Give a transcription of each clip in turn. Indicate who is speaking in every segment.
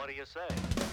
Speaker 1: What do you say?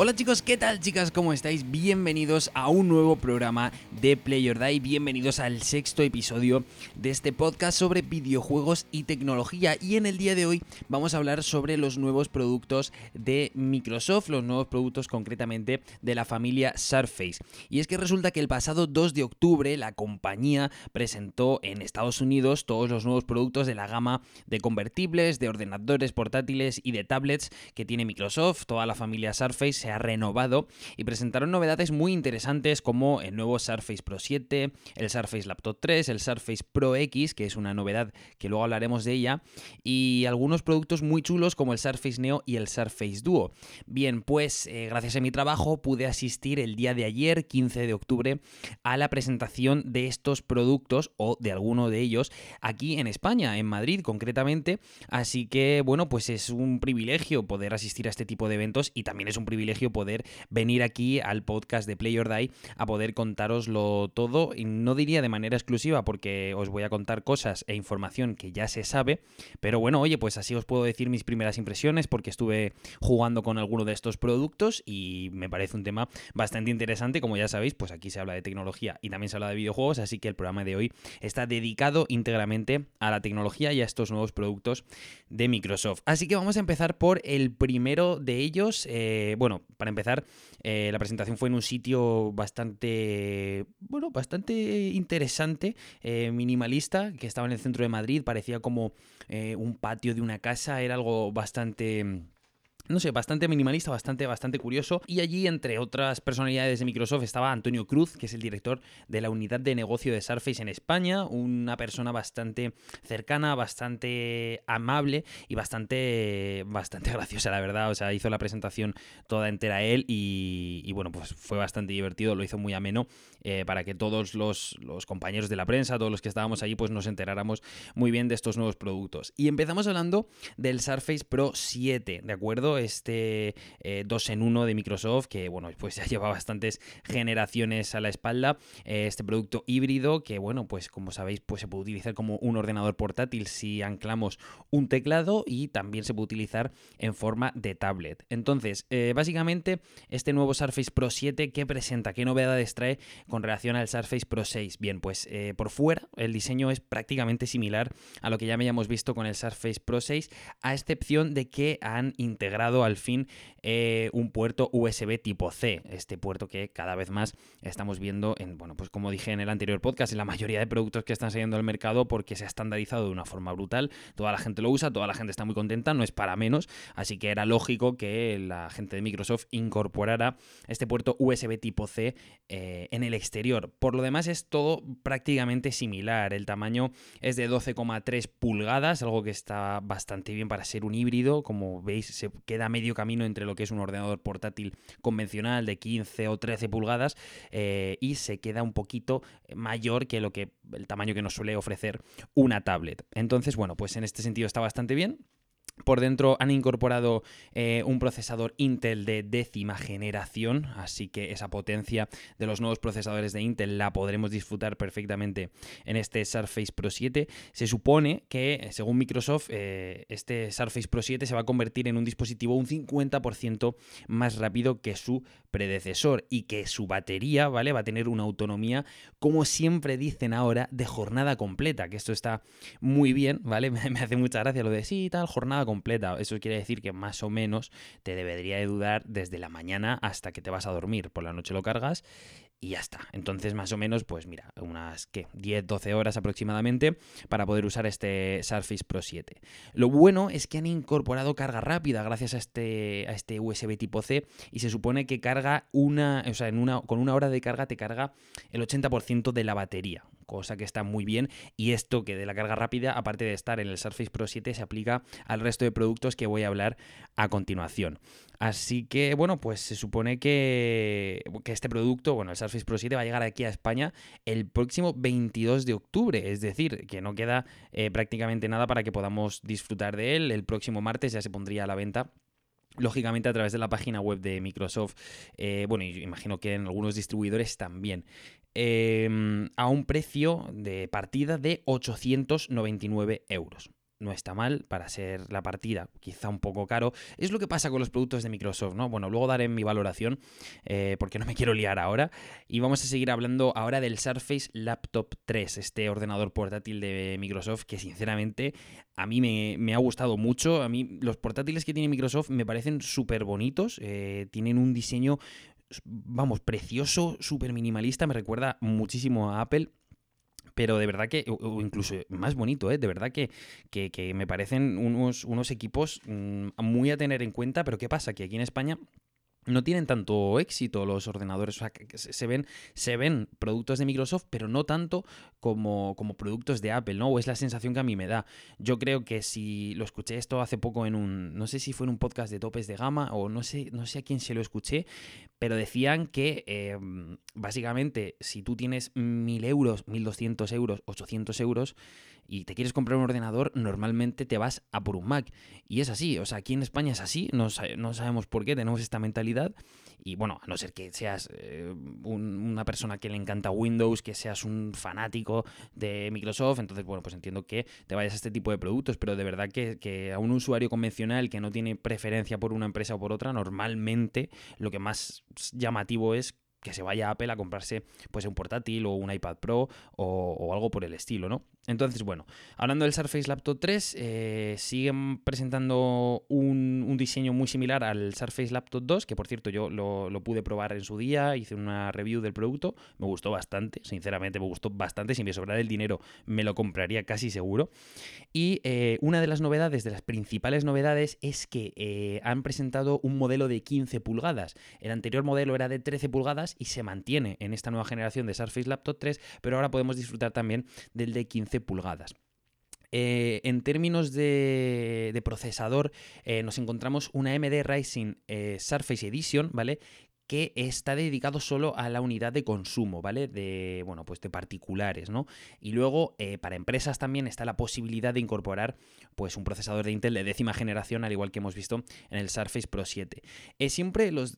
Speaker 2: Hola chicos, ¿qué tal chicas? ¿Cómo estáis? Bienvenidos a un nuevo programa de Play bienvenidos al sexto episodio de este podcast sobre videojuegos y tecnología y en el día de hoy vamos a hablar sobre los nuevos productos de Microsoft, los nuevos productos concretamente de la familia Surface. Y es que resulta que el pasado 2 de octubre la compañía presentó en Estados Unidos todos los nuevos productos de la gama de convertibles, de ordenadores portátiles y de tablets que tiene Microsoft, toda la familia Surface se ha renovado y presentaron novedades muy interesantes como el nuevo Surface Pro 7, el Surface Laptop 3, el Surface Pro X, que es una novedad que luego hablaremos de ella, y algunos productos muy chulos como el Surface Neo y el Surface Duo. Bien, pues eh, gracias a mi trabajo pude asistir el día de ayer, 15 de octubre, a la presentación de estos productos o de alguno de ellos aquí en España, en Madrid concretamente, así que bueno, pues es un privilegio poder asistir a este tipo de eventos y también es un privilegio poder venir aquí al podcast de Play or Die a poder contároslo todo y no diría de manera exclusiva porque os voy a contar cosas e información que ya se sabe, pero bueno, oye, pues así os puedo decir mis primeras impresiones porque estuve jugando con alguno de estos productos y me parece un tema bastante interesante, como ya sabéis, pues aquí se habla de tecnología y también se habla de videojuegos, así que el programa de hoy está dedicado íntegramente a la tecnología y a estos nuevos productos de Microsoft. Así que vamos a empezar por el primero de ellos, eh, bueno, para empezar, eh, la presentación fue en un sitio bastante, bueno, bastante interesante, eh, minimalista, que estaba en el centro de Madrid, parecía como eh, un patio de una casa, era algo bastante no sé, bastante minimalista, bastante, bastante curioso. Y allí, entre otras personalidades de Microsoft, estaba Antonio Cruz, que es el director de la unidad de negocio de Surface en España, una persona bastante cercana, bastante amable y bastante, bastante graciosa, la verdad. O sea, hizo la presentación toda entera él y, y bueno, pues fue bastante divertido, lo hizo muy ameno eh, para que todos los, los compañeros de la prensa, todos los que estábamos allí, pues nos enteráramos muy bien de estos nuevos productos. Y empezamos hablando del Surface Pro 7, ¿de acuerdo? Este eh, 2 en 1 de Microsoft, que bueno, pues ya lleva bastantes generaciones a la espalda. Eh, este producto híbrido, que bueno, pues como sabéis, pues se puede utilizar como un ordenador portátil si anclamos un teclado y también se puede utilizar en forma de tablet. Entonces, eh, básicamente, este nuevo Surface Pro 7, ¿qué presenta? ¿Qué novedades trae con relación al Surface Pro 6? Bien, pues eh, por fuera el diseño es prácticamente similar a lo que ya habíamos visto con el Surface Pro 6, a excepción de que han integrado al fin eh, un puerto USB tipo C, este puerto que cada vez más estamos viendo en, bueno, pues como dije en el anterior podcast, en la mayoría de productos que están saliendo al mercado porque se ha estandarizado de una forma brutal, toda la gente lo usa, toda la gente está muy contenta, no es para menos, así que era lógico que la gente de Microsoft incorporara este puerto USB tipo C eh, en el exterior. Por lo demás es todo prácticamente similar, el tamaño es de 12,3 pulgadas, algo que está bastante bien para ser un híbrido, como veis se queda medio camino entre lo que es un ordenador portátil convencional de 15 o 13 pulgadas eh, y se queda un poquito mayor que lo que el tamaño que nos suele ofrecer una tablet. Entonces, bueno, pues en este sentido está bastante bien. Por dentro han incorporado eh, un procesador Intel de décima generación, así que esa potencia de los nuevos procesadores de Intel la podremos disfrutar perfectamente en este Surface Pro 7. Se supone que, según Microsoft, eh, este Surface Pro 7 se va a convertir en un dispositivo un 50% más rápido que su predecesor y que su batería, ¿vale? Va a tener una autonomía, como siempre dicen ahora, de jornada completa, que esto está muy bien, ¿vale? Me hace mucha gracia lo de sí, tal, jornada completa. Eso quiere decir que más o menos te debería de dudar desde la mañana hasta que te vas a dormir. Por la noche lo cargas y ya está. Entonces, más o menos, pues mira, unas ¿qué? 10-12 horas aproximadamente para poder usar este Surface Pro 7. Lo bueno es que han incorporado carga rápida gracias a este, a este USB tipo C y se supone que carga una, o sea, en una, con una hora de carga te carga el 80% de la batería, cosa que está muy bien. Y esto que de la carga rápida, aparte de estar en el Surface Pro 7, se aplica al resto de productos que voy a hablar a continuación. Así que, bueno, pues se supone que, que este producto, bueno, el Surface Pro 7 va a llegar aquí a España el próximo 22 de octubre, es decir, que no queda eh, prácticamente nada para que podamos disfrutar de él. El próximo martes ya se pondría a la venta lógicamente a través de la página web de Microsoft, eh, bueno, imagino que en algunos distribuidores también. Em, a un precio de partida de 899 euros no está mal para ser la partida, quizá un poco caro. Es lo que pasa con los productos de Microsoft, ¿no? Bueno, luego daré mi valoración eh, porque no me quiero liar ahora. Y vamos a seguir hablando ahora del Surface Laptop 3, este ordenador portátil de Microsoft que sinceramente a mí me, ha gustado mucho. A mí los portátiles que tiene Microsoft me parecen súper bonitos, eh, tienen un diseño vamos, precioso, súper minimalista, me recuerda muchísimo a Apple pero de verdad que, o, incluso más bonito, ¿eh? de verdad que, que, me parecen unos, unos equipos mm, muy a tener en cuenta, pero ¿qué pasa? Que aquí en España no tienen tanto éxito los ordenadores. O sea, que se ven, se ven productos de Microsoft, pero no tanto como, como productos de Apple, ¿no? O es la sensación que a mí me da. Yo creo que si lo escuché esto hace poco en un. No sé si fue en un podcast de topes de gama o no sé, no sé a quién se lo escuché, pero decían que em, básicamente si tú tienes 1000 euros, 1200 euros, 800 euros, y te quieres comprar un ordenador, normalmente te vas a por un Mac. Y es así, o sea, aquí en España es así, no, no sabemos por qué, tenemos esta mentalidad. Y bueno, a no ser que seas eh, una persona que le encanta Windows, que seas un fanático de Microsoft, entonces, bueno, pues entiendo que te vayas a este tipo de productos, pero de verdad que, que a un usuario convencional que no tiene preferencia por una empresa o por otra, normalmente lo que más llamativo es que se vaya a Apple a comprarse pues un portátil o un iPad Pro o, algo por el estilo, ¿no? Entonces, bueno, hablando del Surface Laptop 3, eh, siguen presentando un, diseño muy similar al Surface Laptop 2, que por cierto yo lo, pude probar en su día, hice una review del producto, me gustó bastante, sinceramente me gustó bastante, si me sobrara el dinero me lo compraría casi seguro. Y eh, una de las novedades, de las principales novedades, es que eh, han presentado un modelo de 15 pulgadas. El anterior modelo era de 13 pulgadas y se mantiene en esta nueva generación de Surface Laptop 3, pero ahora podemos disfrutar también del de 15 pulgadas. Eh, en términos de, procesador, eh, nos encontramos una AMD Ryzen eh, Surface Edition, ¿vale? que está dedicado solo a la unidad de consumo, ¿vale? De, bueno, pues de particulares, ¿no? Y luego, para empresas también está la posibilidad de incorporar, pues, un procesador de Intel de décima generación, al igual que hemos visto en el Surface Pro 7. siempre los,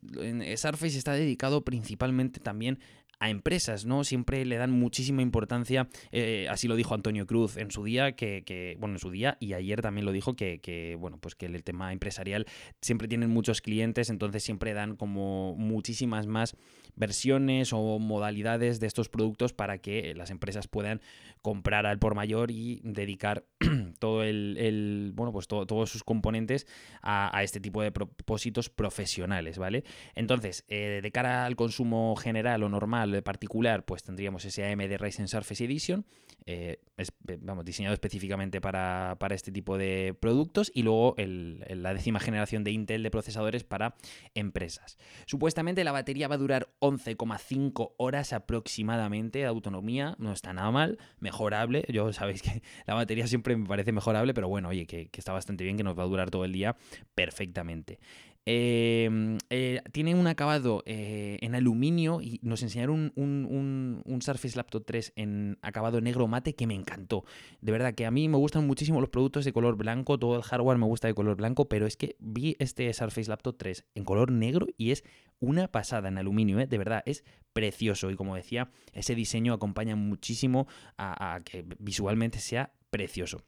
Speaker 2: Surface está dedicado principalmente también a empresas, ¿no? Siempre le dan muchísima importancia, eh, así lo dijo Antonio Cruz en su día, que, bueno, en su día, y ayer también lo dijo, que, bueno, pues que el tema empresarial siempre tienen muchos clientes, entonces siempre dan como muchísimas más versiones o modalidades de estos productos para que las empresas puedan comprar al por mayor y dedicar todo el, bueno, pues todos sus componentes a, este tipo de propósitos profesionales, ¿vale? Entonces, eh, de cara al consumo general o normal, de particular, pues tendríamos ese AMD Ryzen Surface Edition, eh, eh, vamos, diseñado específicamente para, este tipo de productos, y luego la décima generación de Intel de procesadores para empresas. Supuestamente la batería va a durar 11,5 horas aproximadamente de autonomía, no está nada mal, mejorable, yo sabéis que la batería siempre me parece mejorable, pero bueno, oye, que, está bastante bien, que nos va a durar todo el día perfectamente. Em, eh, tiene un acabado eh, en aluminio y nos enseñaron un, Surface Laptop 3 en acabado negro mate que me encantó. De verdad que a mí me gustan muchísimo los productos de color blanco, todo el hardware me gusta de color blanco, pero es que vi este Surface Laptop 3 en color negro y es una pasada en aluminio, ¿eh? de verdad, es precioso y como decía, ese diseño acompaña muchísimo a que visualmente sea precioso.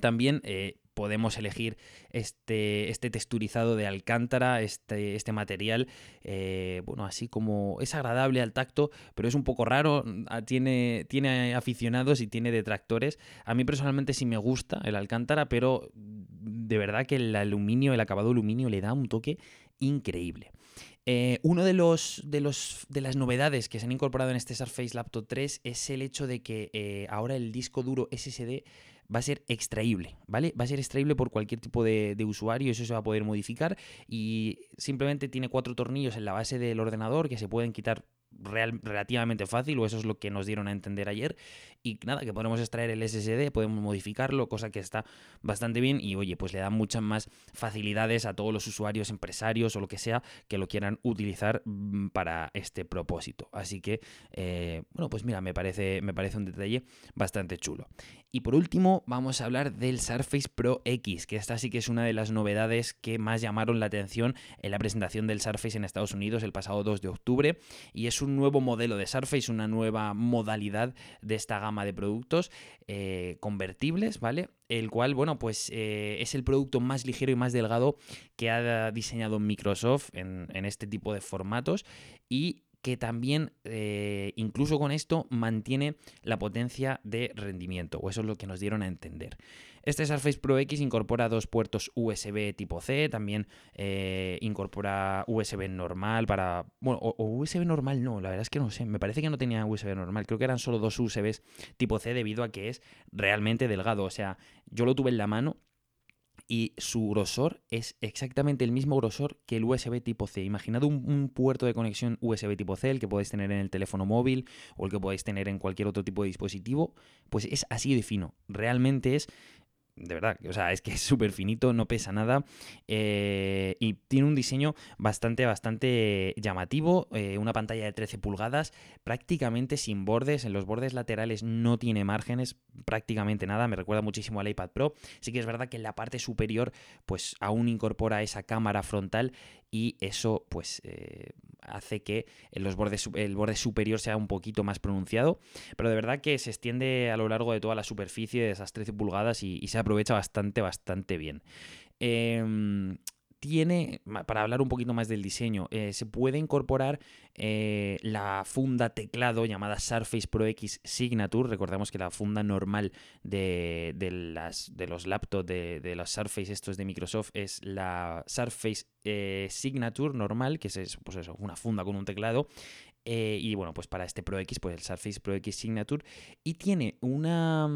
Speaker 2: También eh, podemos elegir este, este, texturizado de alcántara, este, este material, eh, bueno, así como es agradable al tacto, pero es un poco raro, ah, tiene, tiene aficionados y tiene detractores. A mí personalmente sí me gusta el alcántara, pero de verdad que el aluminio, el acabado aluminio le da un toque increíble. Eh, uno de los, de los de las novedades que se han incorporado en este Surface Laptop 3 es el hecho de que ahora el disco duro SSD va a ser extraíble, ¿vale? Va a ser extraíble por cualquier tipo de, usuario, eso se va a poder modificar y simplemente tiene cuatro tornillos en la base del ordenador que se pueden quitar relativamente fácil, o eso es lo que nos dieron a entender ayer. Y nada, que podemos extraer el SSD, podemos modificarlo, cosa que está bastante bien. Y oye, pues le da muchas más facilidades a todos los usuarios, empresarios o lo que sea que lo quieran utilizar mm, para este propósito. Así que, eh, bueno, pues mira, me parece, me parece un detalle bastante chulo. Y por último, vamos a hablar del Surface Pro X, que esta sí que es una de las novedades que más llamaron la atención en la presentación del Surface en Estados Unidos el pasado 2 de octubre. Y es un nuevo modelo de Surface, una nueva modalidad de esta gama de productos eh, convertibles, ¿vale? El cual, bueno, pues eh, es el producto más ligero y más delgado que ha diseñado Microsoft en, en este tipo de formatos y que también, eh, incluso con esto, mantiene la potencia de rendimiento, o eso es lo que nos dieron a entender. Este Surface Pro X incorpora dos puertos USB tipo C, también eh, incorpora USB normal para... Bueno, o, USB normal no, la verdad es que no sé, me parece que no tenía USB normal, creo que eran solo dos USBs tipo C debido a que es realmente delgado, o sea, yo lo tuve en la mano y su grosor es exactamente el mismo grosor que el USB tipo C. Imaginad un, puerto de conexión USB tipo C, el que podéis tener en el teléfono móvil o el que podéis tener en cualquier otro tipo de dispositivo, pues es así de fino. Realmente es de verdad, o sea, es que es súper finito, no pesa nada eh, y tiene un diseño bastante, bastante llamativo, eh, una pantalla de 13 pulgadas, prácticamente sin bordes, en los bordes laterales no tiene márgenes, prácticamente nada, me recuerda muchísimo al iPad Pro, sí que es verdad que en la parte superior pues aún incorpora esa cámara frontal y eso pues eh, hace que los bordes, el borde superior sea un poquito más pronunciado, pero de verdad que se extiende a lo largo de toda la superficie de esas 13 pulgadas y, se aprovecha bastante, bastante bien. Em, tiene, para hablar un poquito más del diseño, eh, se puede incorporar eh, la funda teclado llamada Surface Pro X Signature. Recordemos que la funda normal de, las, de los laptops de, de, los Surface estos de Microsoft es la Surface eh, Signature normal, que es pues eso, una funda con un teclado. y bueno, pues para este Pro X, pues el Surface Pro X Signature. Y tiene una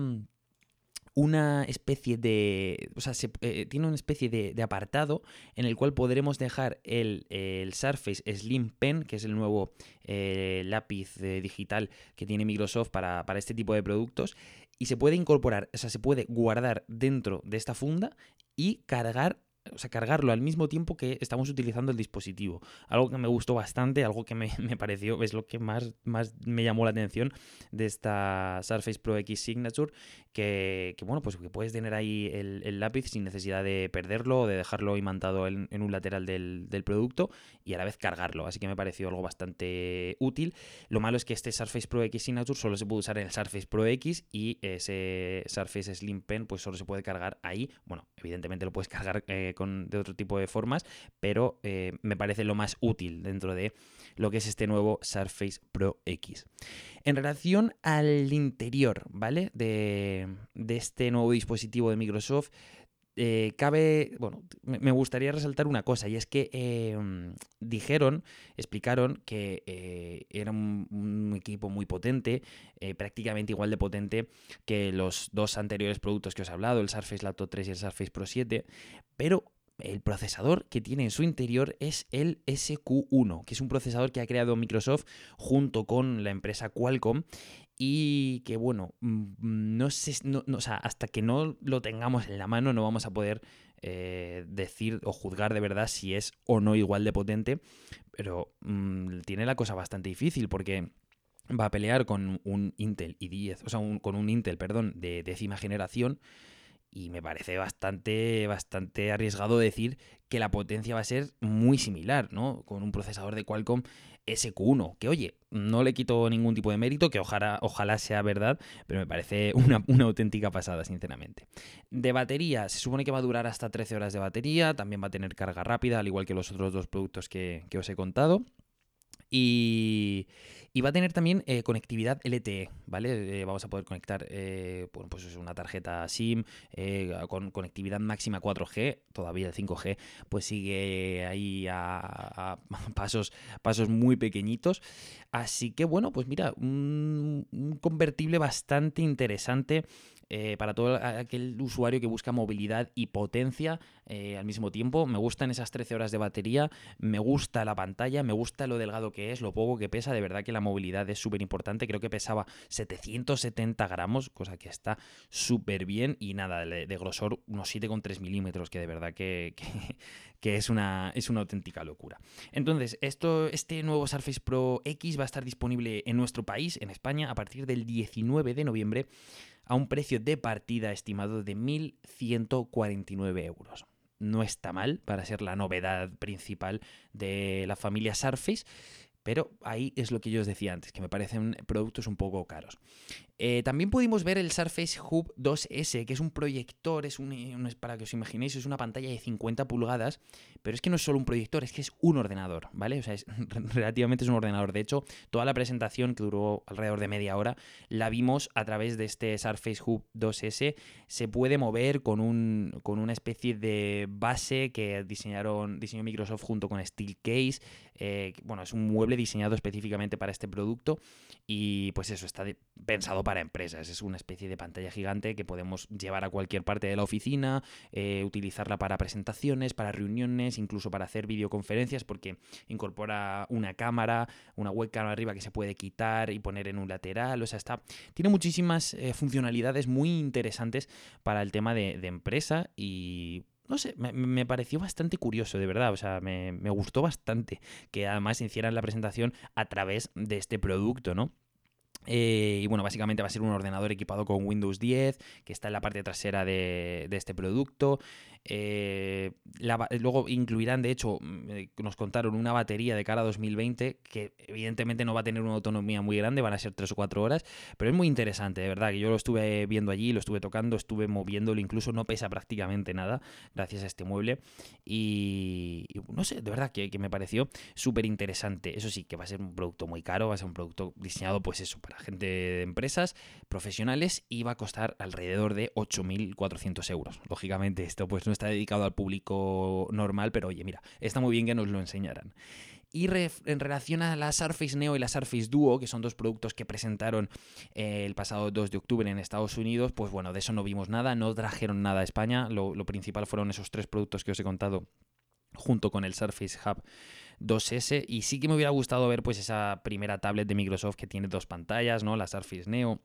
Speaker 2: una especie de. O sea, eh, tiene una especie de, apartado en el cual podremos dejar el, Surface Slim Pen, que es el nuevo eh, lápiz eh, digital que tiene Microsoft para, para este tipo de productos. Y se puede incorporar, o sea, se puede guardar dentro de esta funda y cargar o sea, cargarlo al mismo tiempo que estamos utilizando el dispositivo. Algo que me gustó bastante, algo que me, pareció, es lo que más, más me llamó la atención de esta Surface Pro X Signature, que, bueno, pues que puedes tener ahí el, lápiz sin necesidad de perderlo o de dejarlo imantado en, un lateral del, producto y a la vez cargarlo. Así que me pareció algo bastante útil. Lo malo es que este Surface Pro X Signature solo se puede usar en el Surface Pro X y ese Surface Slim Pen pues solo se puede cargar ahí. Bueno, evidentemente lo puedes cargar eh, de otro tipo de formas, pero eh, me parece lo más útil dentro de lo que es este nuevo Surface Pro X. En relación al interior, ¿vale? De, este nuevo dispositivo de Microsoft, eh, cabe, bueno, me gustaría resaltar una cosa y es que em, dijeron, explicaron que era un, equipo muy potente, prácticamente igual de potente que los dos anteriores productos que os he hablado, el Surface Laptop 3 y el Surface Pro 7, pero el procesador que tiene en su interior es el SQ1, que es un procesador que ha creado Microsoft junto con la empresa Qualcomm y que bueno, mm, no sé, o sea, hasta que no lo tengamos en la mano no vamos a poder eh, decir o juzgar de verdad si es o no igual de potente, pero mm, tiene la cosa bastante difícil porque va a pelear con un Intel i10, o sea, con un Intel, perdón, de décima generación y me parece bastante, bastante arriesgado decir que la potencia va a ser muy similar, ¿no? Con un procesador de Qualcomm SQ1, que oye, no le quito ningún tipo de mérito, que ojalá, ojalá sea verdad, pero me parece una, auténtica pasada, sinceramente. De batería, se supone que va a durar hasta 13 horas de batería, también va a tener carga rápida, al igual que los otros dos productos que, que os he contado. Y, y va a tener también eh, conectividad LTE, ¿vale? Eh, vamos a poder conectar eh, pues una tarjeta SIM con conectividad máxima 4G, todavía el 5G, pues sigue ahí a, pasos, pasos muy pequeñitos. Así que bueno, pues mira, un convertible bastante interesante eh, para todo aquel usuario que busca movilidad y potencia eh, al mismo tiempo. Me gustan esas 13 horas de batería, me gusta la pantalla, me gusta lo delgado que es, lo poco que pesa, de verdad que la movilidad es súper importante, creo que pesaba 770 gramos, cosa que está súper bien y nada, de, grosor unos 7,3 milímetros, que de verdad que, que, es, una, es una auténtica locura. Entonces, esto, este nuevo Surface Pro X va a estar disponible en nuestro país, en España, a partir del 19 de noviembre a un precio de partida estimado de 1.149 euros. No está mal para ser la novedad principal de la familia Surface, pero ahí es lo que yo os decía antes, que me parecen productos un poco caros. Eh, también pudimos ver el Surface Hub 2S, que es un proyector, es un, para que os imaginéis, es una pantalla de 50 pulgadas, pero es que no es solo un proyector, es que es un ordenador, ¿vale? O sea, es, relativamente es un ordenador. De hecho, toda la presentación, que duró alrededor de media hora, la vimos a través de este Surface Hub 2S. Se puede mover con, un, con una especie de base que diseñaron, diseñó Microsoft junto con Steelcase. Eh, bueno, es un mueble diseñado específicamente para este producto y pues eso, está pensado para empresas. Es una especie de pantalla gigante que podemos llevar a cualquier parte de la oficina, eh, utilizarla para presentaciones, para reuniones, incluso para hacer videoconferencias, porque incorpora una cámara, una webcam arriba que se puede quitar y poner en un lateral. O sea, está. Tiene muchísimas eh, funcionalidades muy interesantes para el tema de, empresa y no sé, me, pareció bastante curioso, de verdad. O sea, me, me, gustó bastante que además hicieran la presentación a través de este producto, ¿no? Eh, y bueno, básicamente va a ser un ordenador equipado con Windows 10, que está en la parte trasera de, este producto. Eh, luego incluirán, de hecho, mm, eh, nos contaron una batería de cara a 2020, que evidentemente no va a tener una autonomía muy grande, van a ser 3 o 4 horas, pero es muy interesante, de verdad, que yo lo estuve viendo allí, lo estuve tocando, estuve moviéndolo, incluso no pesa prácticamente nada, gracias a este mueble. Y, no sé, de verdad que, me pareció súper interesante. Eso sí, que va a ser un producto muy caro, va a ser un producto diseñado, pues eso, para gente de empresas profesionales y va a costar alrededor de 8.400 euros. Lógicamente esto pues no está dedicado al público normal, pero oye, mira, está muy bien que nos lo enseñaran. Y en relación a la Surface Neo y la Surface Duo, que son dos productos que presentaron eh, el pasado 2 de octubre en Estados Unidos, pues bueno, de eso no vimos nada, no trajeron nada a España. Lo, lo principal fueron esos tres productos que os he contado junto con el Surface Hub 2S y sí que me hubiera gustado ver pues esa primera tablet de Microsoft que tiene dos pantallas, ¿no? La Surface Neo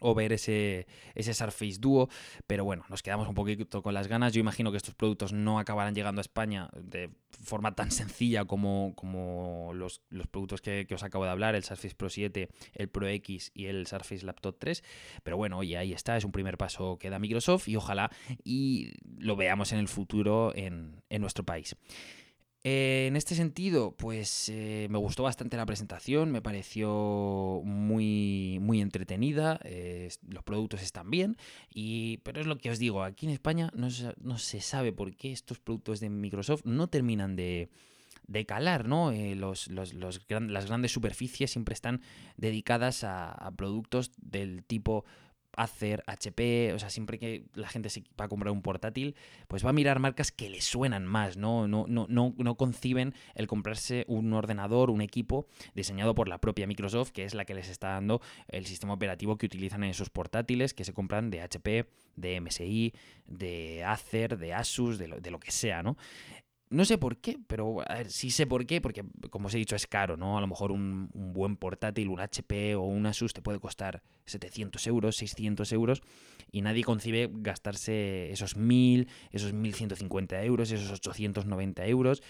Speaker 2: o ver ese, ese Surface Duo, pero bueno, nos quedamos un poquito con las ganas. Yo imagino que estos productos no acabarán llegando a España de forma tan sencilla como, como los, productos que, os acabo de hablar, el Surface Pro 7, el Pro X y el Surface Laptop 3, pero bueno, oye, ahí está, es un primer paso que da Microsoft y ojalá y lo veamos en el futuro en, en nuestro país. Eh, en este sentido, pues eh, me gustó bastante la presentación, me pareció muy, muy entretenida, eh, los productos están bien, y, pero es lo que os digo, aquí en España no, se sabe por qué estos productos de Microsoft no terminan de, calar, ¿no? los, las grandes superficies siempre están dedicadas a productos del tipo Acer, HP, o sea, siempre que la gente se va a comprar un portátil, pues va a mirar marcas que le suenan más, ¿no? No, no, no, conciben el comprarse un ordenador, un equipo diseñado por la propia Microsoft, que es la que les está dando el sistema operativo que utilizan en esos portátiles, que se compran de HP, de MSI, de Acer, de Asus, de lo que sea, ¿no? No sé por qué, pero a ver, sí sé por qué, porque como os he dicho es caro, ¿no? A lo mejor un, buen portátil, un HP o un Asus te puede costar 700 euros, 600 euros y nadie concibe gastarse esos 1000, esos 1150 euros, esos 890 euros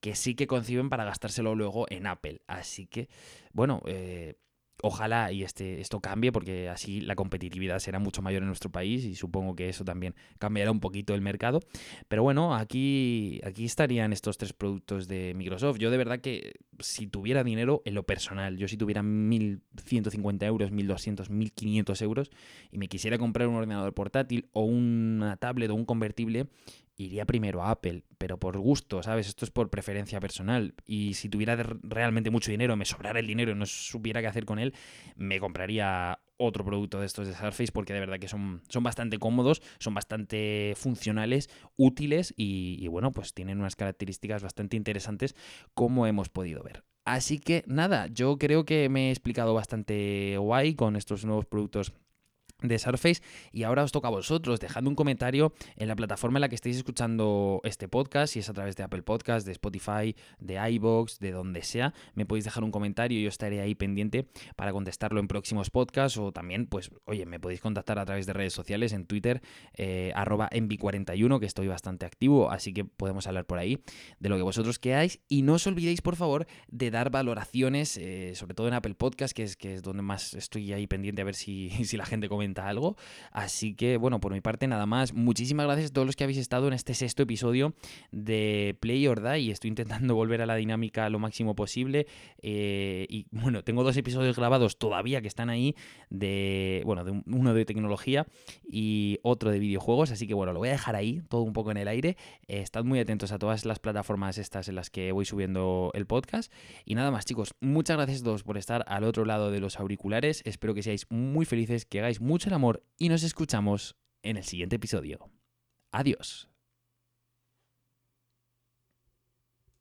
Speaker 2: que sí que conciben para gastárselo luego en Apple. Así que, bueno, eh, ojalá y este, esto cambie porque así la competitividad será mucho mayor en nuestro país y supongo que eso también cambiará un poquito el mercado. Pero bueno, aquí, aquí estarían estos tres productos de Microsoft. Yo de verdad que si tuviera dinero en lo personal, yo si tuviera 1.150 euros, 1.200, 1.500 euros y me quisiera comprar un ordenador portátil o una tablet o un convertible, iría primero a Apple, pero por gusto, ¿sabes? Esto es por preferencia personal. Y si tuviera realmente mucho dinero, me sobrara el dinero y no supiera qué hacer con él, me compraría otro producto de estos de Surface porque de verdad que son, son bastante cómodos, son bastante funcionales, útiles y, y bueno, pues tienen unas características bastante interesantes como hemos podido ver. Así que nada, yo creo que me he explicado bastante guay con estos nuevos productos de Surface y ahora os toca a vosotros. Dejando un comentario en la plataforma en la que estéis escuchando este podcast si es a través de Apple Podcast, de Spotify, de iBox, de donde sea. Me podéis dejar un comentario y yo estaré ahí pendiente para contestarlo en próximos podcasts o también pues oye me podéis contactar a través de redes sociales en Twitter eh, arroba envi41 que estoy bastante activo así que podemos hablar por ahí de lo que vosotros queráis. Y no os olvidéis por favor de dar valoraciones eh, sobre todo en Apple Podcast que es, que es donde más estoy ahí pendiente a ver si, si la gente comenta algo. Así que, bueno, por mi parte nada más. Muchísimas gracias a todos los que habéis estado en este sexto episodio de Play or Die. Estoy intentando volver a la dinámica lo máximo posible. Eh, y bueno, tengo dos episodios grabados todavía que están ahí de, bueno, de uno de tecnología y otro de videojuegos. Así que bueno, lo voy a dejar ahí, todo un poco en el aire. Eh, estad muy atentos a todas las plataformas estas en las que voy subiendo el podcast. Y nada más, chicos, muchas gracias a todos por estar al otro lado de los auriculares. Espero que seáis muy felices, que hagáis mucho el amor y nos escuchamos en el siguiente episodio. Adiós.